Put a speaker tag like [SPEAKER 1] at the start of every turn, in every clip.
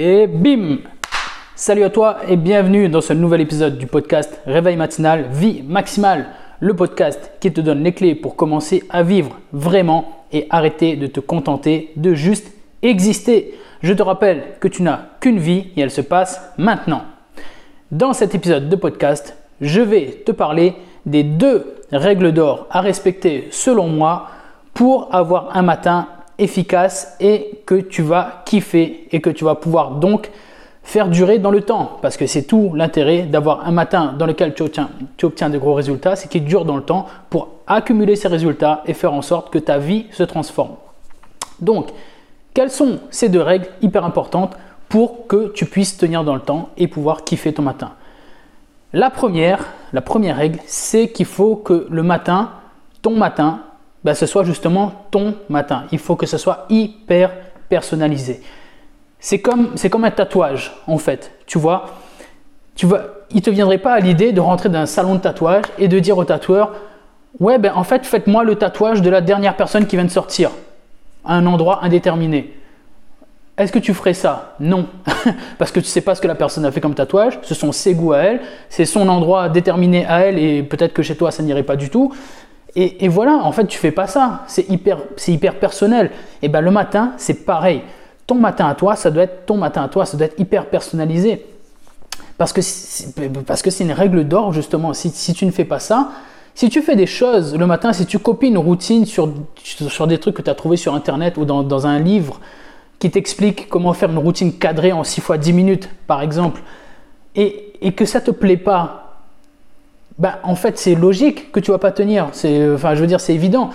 [SPEAKER 1] Et bim Salut à toi et bienvenue dans ce nouvel épisode du podcast Réveil matinal, vie maximale, le podcast qui te donne les clés pour commencer à vivre vraiment et arrêter de te contenter de juste exister. Je te rappelle que tu n'as qu'une vie et elle se passe maintenant. Dans cet épisode de podcast, je vais te parler des deux règles d'or à respecter selon moi pour avoir un matin efficace et que tu vas kiffer et que tu vas pouvoir donc faire durer dans le temps. Parce que c'est tout l'intérêt d'avoir un matin dans lequel tu obtiens, tu obtiens de gros résultats, c'est qu'il dure dans le temps pour accumuler ces résultats et faire en sorte que ta vie se transforme. Donc, quelles sont ces deux règles hyper importantes pour que tu puisses tenir dans le temps et pouvoir kiffer ton matin? La première, la première règle, c'est qu'il faut que le matin, ton matin, ben, ce soit justement ton matin. Il faut que ce soit hyper personnalisé. C'est comme, c'est comme un tatouage, en fait. Tu vois, tu vois il ne te viendrait pas à l'idée de rentrer dans un salon de tatouage et de dire au tatoueur Ouais, ben en fait, faites-moi le tatouage de la dernière personne qui vient de sortir à un endroit indéterminé. Est-ce que tu ferais ça? Non. Parce que tu ne sais pas ce que la personne a fait comme tatouage, ce sont ses goûts à elle, c'est son endroit déterminé à elle et peut-être que chez toi ça n'irait pas du tout. Et, voilà, en fait, tu fais pas ça. C'est hyper, c'est hyper personnel. Et ben le matin, c'est pareil. Ton matin à toi, ça doit être ton matin à toi, ça doit être hyper personnalisé. Parce que parce que c'est une règle d'or justement. Si, si, tu ne fais pas ça, si tu fais des choses le matin, si tu copies une routine sur, sur des trucs que tu as trouvé sur internet ou dans, dans un livre qui t'explique comment faire une routine cadrée en 6 fois 10 minutes, par exemple, et, et que ça te plaît pas, bah, en fait, c'est logique que tu vas pas tenir. Enfin, je veux dire, c'est évident.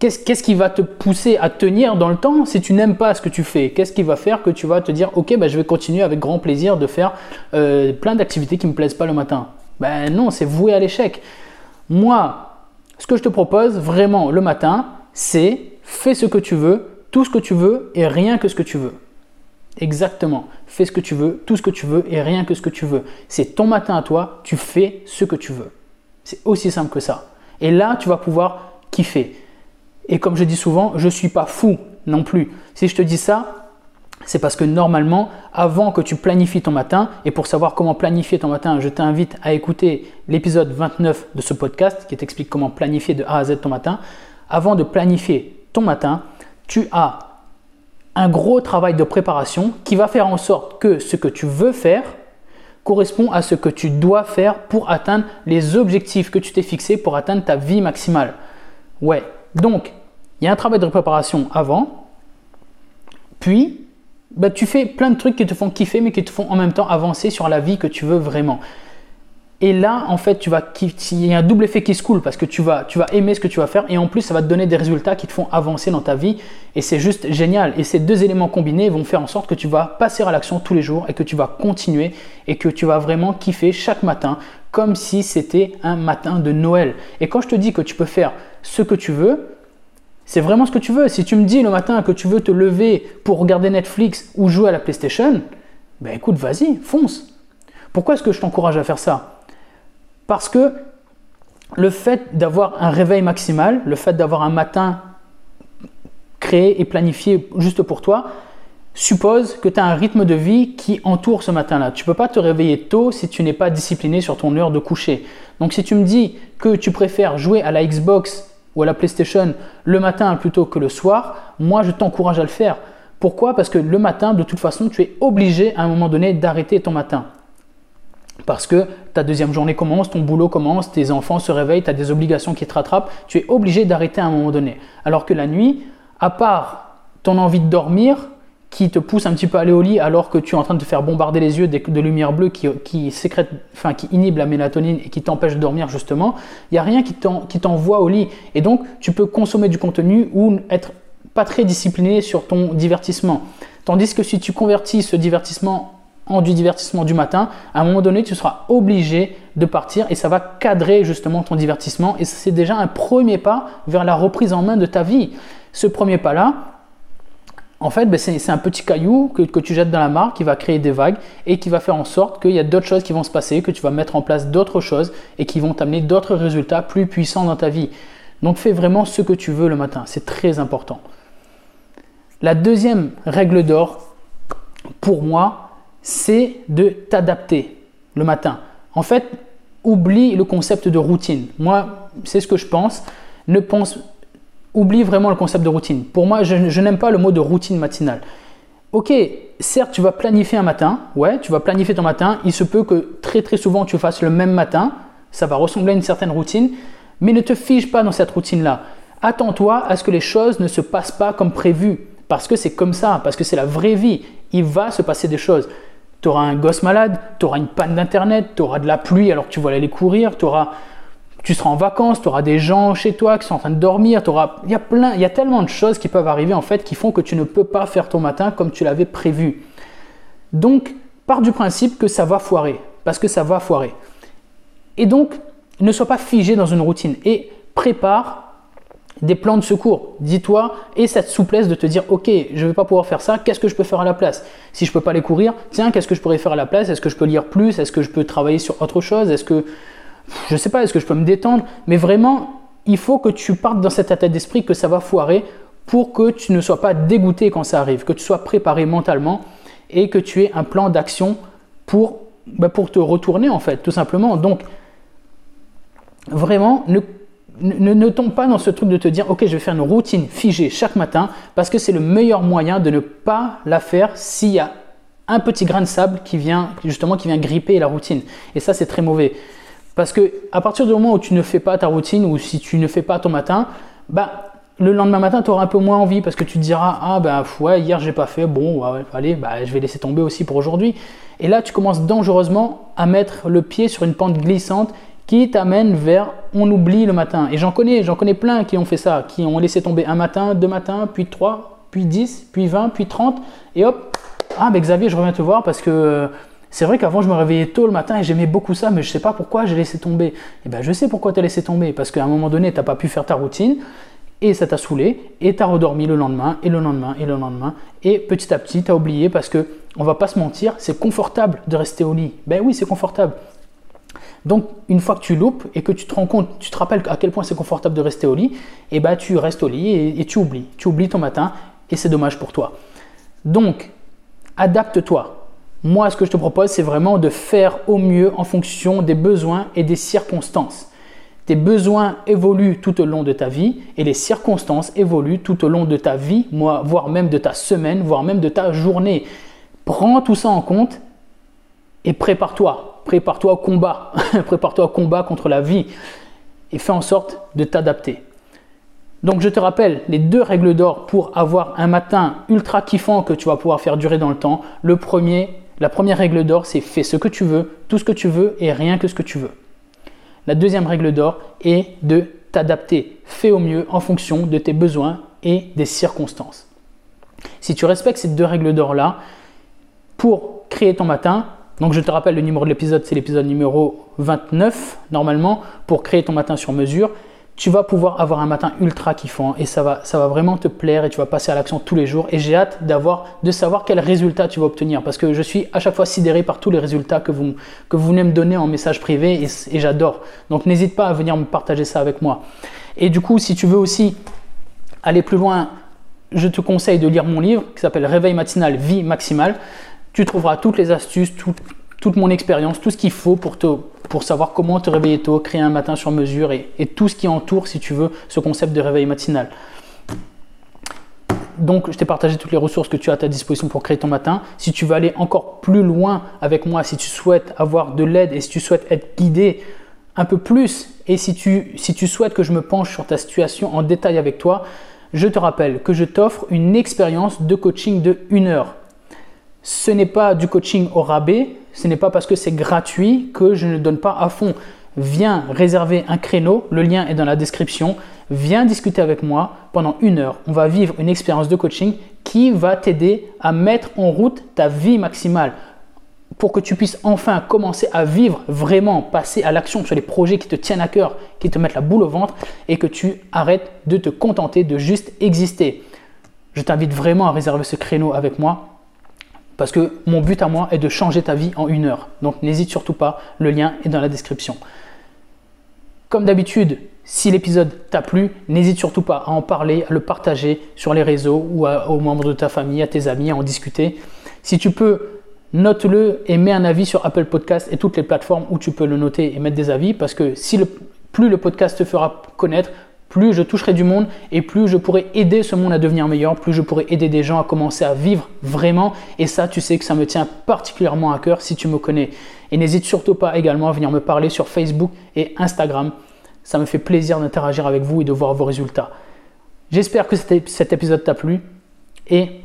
[SPEAKER 1] Qu'est-ce, qui va te pousser à tenir dans le temps si tu n'aimes pas ce que tu fais Qu'est-ce qui va faire que tu vas te dire, ok, bah, je vais continuer avec grand plaisir de faire euh, plein d'activités qui me plaisent pas le matin Ben non, c'est voué à l'échec. Moi, ce que je te propose vraiment le matin, c'est fais ce que tu veux, tout ce que tu veux et rien que ce que tu veux. Exactement. Fais ce que tu veux, tout ce que tu veux et rien que ce que tu veux. C'est ton matin à toi, tu fais ce que tu veux. C'est aussi simple que ça. Et là, tu vas pouvoir kiffer. Et comme je dis souvent, je ne suis pas fou non plus. Si je te dis ça, c'est parce que normalement, avant que tu planifies ton matin, et pour savoir comment planifier ton matin, je t'invite à écouter l'épisode 29 de ce podcast qui t'explique comment planifier de A à Z ton matin. Avant de planifier ton matin, tu as un gros travail de préparation qui va faire en sorte que ce que tu veux faire, correspond à ce que tu dois faire pour atteindre les objectifs que tu t'es fixés pour atteindre ta vie maximale. Ouais, donc il y a un travail de préparation avant, puis bah, tu fais plein de trucs qui te font kiffer mais qui te font en même temps avancer sur la vie que tu veux vraiment. Et là, en fait, tu vas, il y a un double effet qui se coule parce que tu vas, tu vas aimer ce que tu vas faire et en plus, ça va te donner des résultats qui te font avancer dans ta vie et c'est juste génial. Et ces deux éléments combinés vont faire en sorte que tu vas passer à l'action tous les jours et que tu vas continuer et que tu vas vraiment kiffer chaque matin comme si c'était un matin de Noël. Et quand je te dis que tu peux faire ce que tu veux, c'est vraiment ce que tu veux. Si tu me dis le matin que tu veux te lever pour regarder Netflix ou jouer à la PlayStation, ben écoute, vas-y, fonce. Pourquoi est-ce que je t'encourage à faire ça? Parce que le fait d'avoir un réveil maximal, le fait d'avoir un matin créé et planifié juste pour toi, suppose que tu as un rythme de vie qui entoure ce matin-là. Tu ne peux pas te réveiller tôt si tu n'es pas discipliné sur ton heure de coucher. Donc si tu me dis que tu préfères jouer à la Xbox ou à la PlayStation le matin plutôt que le soir, moi je t'encourage à le faire. Pourquoi? Parce que le matin, de toute façon, tu es obligé à un moment donné d'arrêter ton matin. Parce que ta deuxième journée commence, ton boulot commence, tes enfants se réveillent, tu as des obligations qui te rattrapent, tu es obligé d'arrêter à un moment donné. Alors que la nuit, à part ton envie de dormir, qui te pousse un petit peu à aller au lit alors que tu es en train de te faire bombarder les yeux de, lumière bleue qui, sécrète, enfin, qui inhibe la mélatonine et qui t'empêche de dormir justement, il n'y a rien qui t'envoie au lit. Et donc, tu peux consommer du contenu ou être pas très discipliné sur ton divertissement. Tandis que si tu convertis ce divertissement en du divertissement du matin, à un moment donné, tu seras obligé de partir et ça va cadrer justement ton divertissement. Et c'est déjà un premier pas vers la reprise en main de ta vie. Ce premier pas-là, en fait, ben, c'est un petit caillou que, que, tu jettes dans la mare qui va créer des vagues et qui va faire en sorte qu'il y a d'autres choses qui vont se passer, que tu vas mettre en place d'autres choses et qui vont t'amener d'autres résultats plus puissants dans ta vie. Donc fais vraiment ce que tu veux le matin, c'est très important. La deuxième règle d'or, pour moi, c'est de t'adapter le matin. En fait, oublie le concept de routine. Moi, c'est ce que je pense. Ne pense, oublie vraiment le concept de routine. Pour moi, je, n'aime pas le mot de routine matinale. Ok, certes, tu vas planifier un matin. Ouais, tu vas planifier ton matin. Il se peut que très très souvent tu fasses le même matin. Ça va ressembler à une certaine routine. Mais ne te fige pas dans cette routine-là. Attends-toi à ce que les choses ne se passent pas comme prévu. Parce que c'est comme ça, parce que c'est la vraie vie. Il va se passer des choses. Tu auras un gosse malade, tu auras une panne d'internet, tu auras de la pluie alors que tu vas aller courir, tu seras en vacances, tu auras des gens chez toi qui sont en train de dormir, auras, il y a plein, il y a tellement de choses qui peuvent arriver en fait qui font que tu ne peux pas faire ton matin comme tu l'avais prévu. Donc, pars du principe que ça va foirer, parce que ça va foirer. Et donc, ne sois pas figé dans une routine et prépare des plans de secours. Dis-toi, et cette souplesse de te dire, ok, je ne vais pas pouvoir faire ça, qu'est-ce que je peux faire à la place? Si je ne peux pas aller courir, tiens, qu'est-ce que je pourrais faire à la place? Est-ce que je peux lire plus? Est-ce que je peux travailler sur autre chose? Est-ce que, je ne sais pas, est-ce que je peux me détendre? Mais vraiment, il faut que tu partes dans cet état d'esprit que ça va foirer pour que tu ne sois pas dégoûté quand ça arrive, que tu sois préparé mentalement et que tu aies un plan d'action pour, bah, pour te retourner en fait, tout simplement. Donc, vraiment, ne ne, tombe pas dans ce truc de te dire ok je vais faire une routine figée chaque matin parce que c'est le meilleur moyen de ne pas la faire s'il y a un petit grain de sable qui vient justement qui vient gripper la routine. Et ça c'est très mauvais. Parce que à partir du moment où tu ne fais pas ta routine ou si tu ne fais pas ton matin bah le lendemain matin, tu auras un peu moins envie parce que tu te diras Ah ben ouais, hier j'ai pas fait, bon, allez, bah, je vais laisser tomber aussi pour aujourd'hui. Et là, tu commences dangereusement à mettre le pied sur une pente glissante qui t'amène vers on oublie le matin. Et j'en connais, j'en connais plein qui ont fait ça, qui ont laissé tomber un matin, deux matins, puis trois, puis dix, puis vingt, puis trente, et hop, ah ben Xavier, je reviens te voir parce que c'est vrai qu'avant je me réveillais tôt le matin et j'aimais beaucoup ça, mais je ne sais pas pourquoi j'ai laissé tomber. Et eh ben je sais pourquoi tu as laissé tomber, parce qu'à un moment donné, tu n'as pas pu faire ta routine, et ça t'a saoulé, et tu as redormi le lendemain, et le lendemain, et le lendemain, et petit à petit, tu as oublié parce que, on va pas se mentir, c'est confortable de rester au lit. Ben oui, c'est confortable. Donc, une fois que tu loupes et que tu te rends compte, tu te rappelles à quel point c'est confortable de rester au lit, et eh ben tu restes au lit et, tu oublies. Tu oublies ton matin et c'est dommage pour toi. Donc, adapte-toi. Moi, ce que je te propose, c'est vraiment de faire au mieux en fonction des besoins et des circonstances. Tes besoins évoluent tout au long de ta vie et les circonstances évoluent tout au long de ta vie, voire même de ta semaine, voire même de ta journée. Prends tout ça en compte et prépare-toi prépare-toi au combat, prépare-toi au combat contre la vie et fais en sorte de t'adapter. Donc je te rappelle les deux règles d'or pour avoir un matin ultra kiffant que tu vas pouvoir faire durer dans le temps. La première règle d'or, c'est fais ce que tu veux, tout ce que tu veux et rien que ce que tu veux. La deuxième règle d'or est de t'adapter. Fais au mieux en fonction de tes besoins et des circonstances. Si tu respectes ces deux règles d'or là, pour créer ton matin, donc je te rappelle le numéro de l'épisode, c'est l'épisode numéro 29 normalement pour créer ton matin sur mesure. Tu vas pouvoir avoir un matin ultra kiffant et ça va, vraiment te plaire et tu vas passer à l'action tous les jours. Et j'ai hâte d'avoir, de savoir quels résultats tu vas obtenir parce que je suis à chaque fois sidéré par tous les résultats que vous, que vous venez me donner en message privé et j'adore. Donc n'hésite pas à venir me partager ça avec moi. Et du coup, si tu veux aussi aller plus loin, je te conseille de lire mon livre qui s'appelle Réveil matinal, vie maximale. Tu trouveras toutes les astuces, toute mon expérience, tout ce qu'il faut pour, savoir comment te réveiller tôt, créer un matin sur mesure et, tout ce qui entoure, si tu veux, ce concept de réveil matinal. Donc, je t'ai partagé toutes les ressources que tu as à ta disposition pour créer ton matin. Si tu veux aller encore plus loin avec moi, si tu souhaites avoir de l'aide et si tu souhaites être guidé un peu plus et si tu, si tu souhaites que je me penche sur ta situation en détail avec toi, je te rappelle que je t'offre une expérience de coaching de 1 heure ce n'est pas du coaching au rabais, ce n'est pas parce que c'est gratuit que je ne donne pas à fond. Viens réserver un créneau, le lien est dans la description. Viens discuter avec moi pendant une heure. On va vivre une expérience de coaching qui va t'aider à mettre en route ta vie maximale pour que tu puisses enfin commencer à vivre vraiment, passer à l'action sur les projets qui te tiennent à cœur, qui te mettent la boule au ventre et que tu arrêtes de te contenter de juste exister. Je t'invite vraiment à réserver ce créneau avec moi parce que mon but à moi est de changer ta vie en une heure. Donc n'hésite surtout pas, le lien est dans la description. Comme d'habitude, si l'épisode t'a plu, n'hésite surtout pas à en parler, à le partager sur les réseaux ou aux membres de ta famille, à tes amis, à en discuter. Si tu peux, note-le et mets un avis sur Apple Podcast et toutes les plateformes où tu peux le noter et mettre des avis parce que si plus le podcast te fera connaître, plus je toucherai du monde et plus je pourrai aider ce monde à devenir meilleur, plus je pourrai aider des gens à commencer à vivre vraiment. Et ça, tu sais que ça me tient particulièrement à cœur si tu me connais. Et n'hésite surtout pas également à venir me parler sur Facebook et Instagram. Ça me fait plaisir d'interagir avec vous et de voir vos résultats. J'espère que cet épisode t'a plu et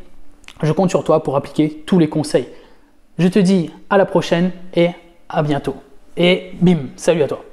[SPEAKER 1] je compte sur toi pour appliquer tous les conseils. Je te dis à la prochaine et à bientôt. Et bim, salut à toi.